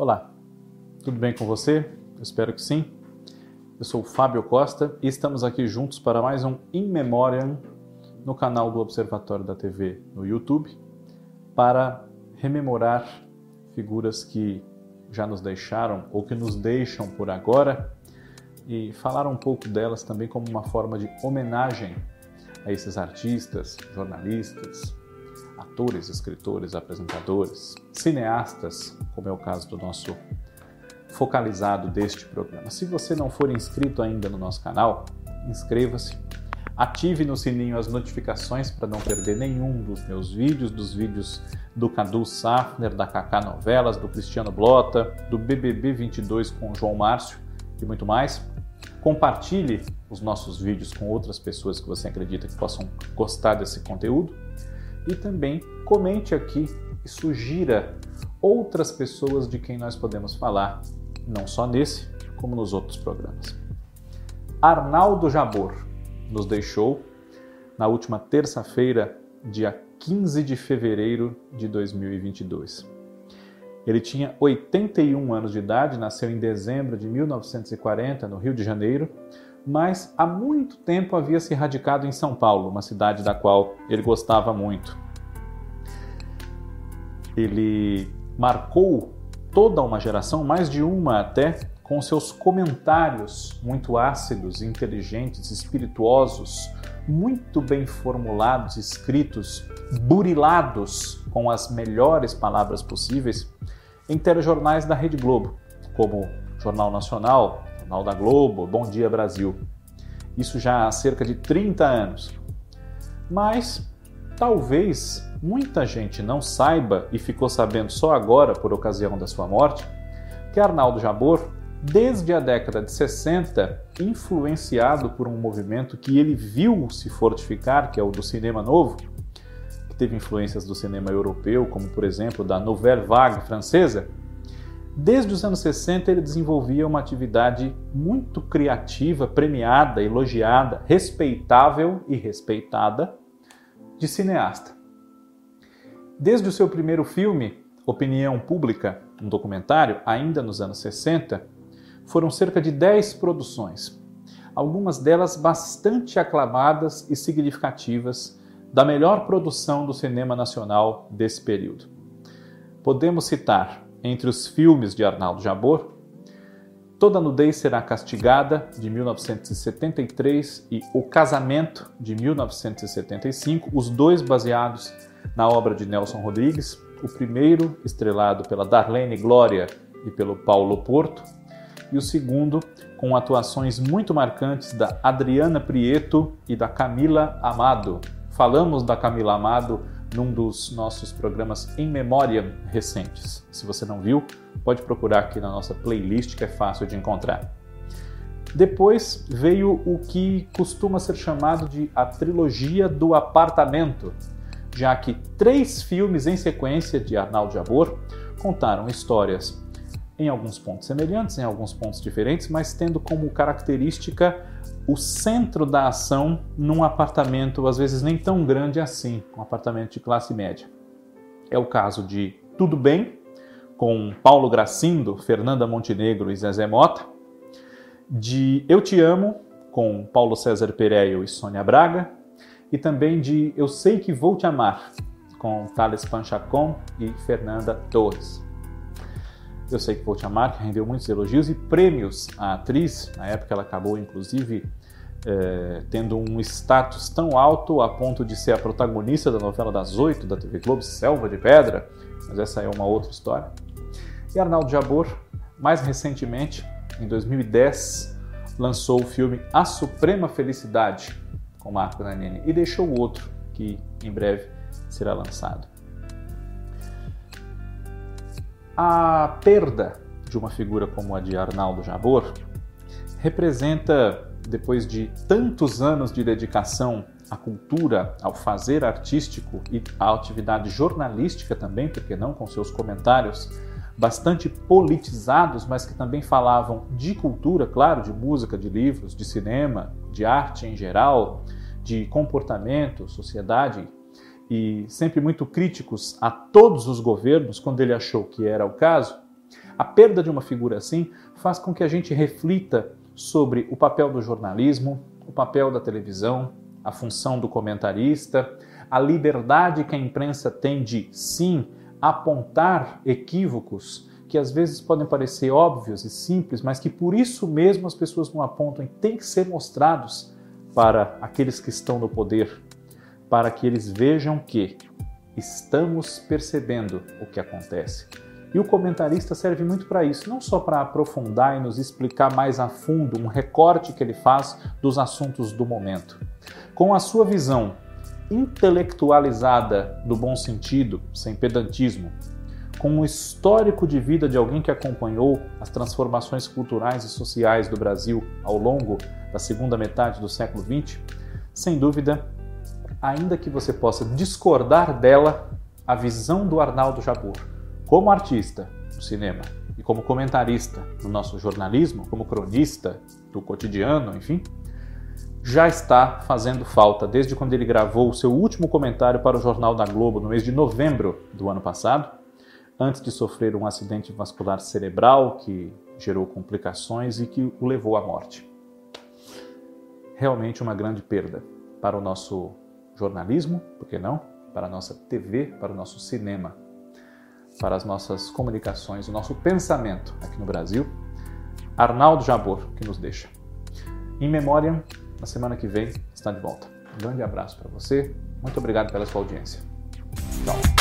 Olá, tudo bem com você? Eu espero que sim. Eu sou o Fábio Costa e estamos aqui juntos para mais um In Memoriam no canal do Observatório da TV no YouTube para rememorar figuras que já nos deixaram ou que nos deixam por agora e falar um pouco delas também como uma forma de homenagem a esses artistas, jornalistas, atores, escritores, apresentadores, cineastas, como é o caso do nosso focalizado deste programa. Se você não for inscrito ainda no nosso canal, inscreva-se, ative no sininho as notificações para não perder nenhum dos meus vídeos, dos vídeos do Cadu Safner, da Kaká Novelas, do Cristiano Blota, do BBB 22 com o João Márcio e muito mais. Compartilhe os nossos vídeos com outras pessoas que você acredita que possam gostar desse conteúdo e também comente aqui e sugira outras pessoas de quem nós podemos falar, não só nesse, como nos outros programas. Arnaldo Jabor nos deixou na última terça-feira, dia 15 de fevereiro de 2022. Ele tinha 81 anos de idade, nasceu em dezembro de 1940 no Rio de Janeiro, mas há muito tempo havia se radicado em São Paulo, uma cidade da qual ele gostava muito. Ele marcou toda uma geração, mais de uma até, com seus comentários muito ácidos, inteligentes, espirituosos, muito bem formulados, escritos, burilados com as melhores palavras possíveis em telejornais da Rede Globo, como Jornal Nacional, Jornal da Globo, Bom Dia Brasil. Isso já há cerca de 30 anos. Mas talvez muita gente não saiba e ficou sabendo só agora por ocasião da sua morte que Arnaldo Jabor, desde a década de 60, influenciado por um movimento que ele viu se fortificar, que é o do cinema novo, teve influências do cinema europeu, como por exemplo da Nouvelle Vague francesa, desde os anos 60 ele desenvolvia uma atividade muito criativa, premiada, elogiada, respeitável e respeitada de cineasta. Desde o seu primeiro filme, Opinião Pública, um documentário, ainda nos anos 60, foram cerca de 10 produções, algumas delas bastante aclamadas e significativas da melhor produção do cinema nacional desse período. Podemos citar, entre os filmes de Arnaldo Jabor, Toda Nudez Será Castigada, de 1973, e O Casamento, de 1975, os dois baseados na obra de Nelson Rodrigues, o primeiro estrelado pela Darlene Glória e pelo Paulo Porto, e o segundo com atuações muito marcantes da Adriana Prieto e da Camila Amado, Falamos da Camila Amado num dos nossos programas em memória recentes. Se você não viu, pode procurar aqui na nossa playlist que é fácil de encontrar. Depois veio o que costuma ser chamado de a trilogia do apartamento, já que três filmes em sequência de Arnaldo Jabor contaram histórias em alguns pontos semelhantes, em alguns pontos diferentes, mas tendo como característica o centro da ação num apartamento, às vezes nem tão grande assim, um apartamento de classe média. É o caso de Tudo Bem, com Paulo Gracindo, Fernanda Montenegro e Zezé Mota, de Eu Te Amo, com Paulo César Pereio e Sônia Braga, e também de Eu Sei Que Vou Te Amar, com Thales Panchacon e Fernanda Torres. Eu Sei Que Vou Te Amar, que rendeu muitos elogios e prêmios à atriz. Na época ela acabou, inclusive, é, tendo um status tão alto a ponto de ser a protagonista da novela das oito da TV Globo, Selva de Pedra. Mas essa é uma outra história. E Arnaldo Jabor, mais recentemente, em 2010, lançou o filme A Suprema Felicidade, com Marco Nanini, e deixou o outro, que em breve será lançado. A perda de uma figura como a de Arnaldo Jabor representa, depois de tantos anos de dedicação à cultura, ao fazer artístico e à atividade jornalística também, porque não com seus comentários bastante politizados, mas que também falavam de cultura, claro, de música, de livros, de cinema, de arte em geral, de comportamento, sociedade e sempre muito críticos a todos os governos quando ele achou que era o caso, A perda de uma figura assim faz com que a gente reflita sobre o papel do jornalismo, o papel da televisão, a função do comentarista, a liberdade que a imprensa tem de, sim, apontar equívocos que às vezes podem parecer óbvios e simples, mas que por isso mesmo as pessoas não apontam e têm que ser mostrados para aqueles que estão no poder, para que eles vejam que estamos percebendo o que acontece. E o comentarista serve muito para isso, não só para aprofundar e nos explicar mais a fundo um recorte que ele faz dos assuntos do momento. Com a sua visão intelectualizada no bom sentido, sem pedantismo, com o histórico de vida de alguém que acompanhou as transformações culturais e sociais do Brasil ao longo da segunda metade do século XX, sem dúvida, ainda que você possa discordar dela, a visão do Arnaldo Jabor, como artista no cinema e como comentarista no nosso jornalismo, como cronista do cotidiano, enfim, já está fazendo falta desde quando ele gravou o seu último comentário para o Jornal da Globo no mês de novembro do ano passado antes de sofrer um acidente vascular cerebral que gerou complicações e que o levou à morte. Realmente uma grande perda para o nosso jornalismo, por que não? Para a nossa TV, para o nosso cinema, para as nossas comunicações, o nosso pensamento aqui no Brasil. Arnaldo Jabor, que nos deixa. Em memória, na semana que vem está de volta. Um grande abraço para você, muito obrigado pela sua audiência. Tchau.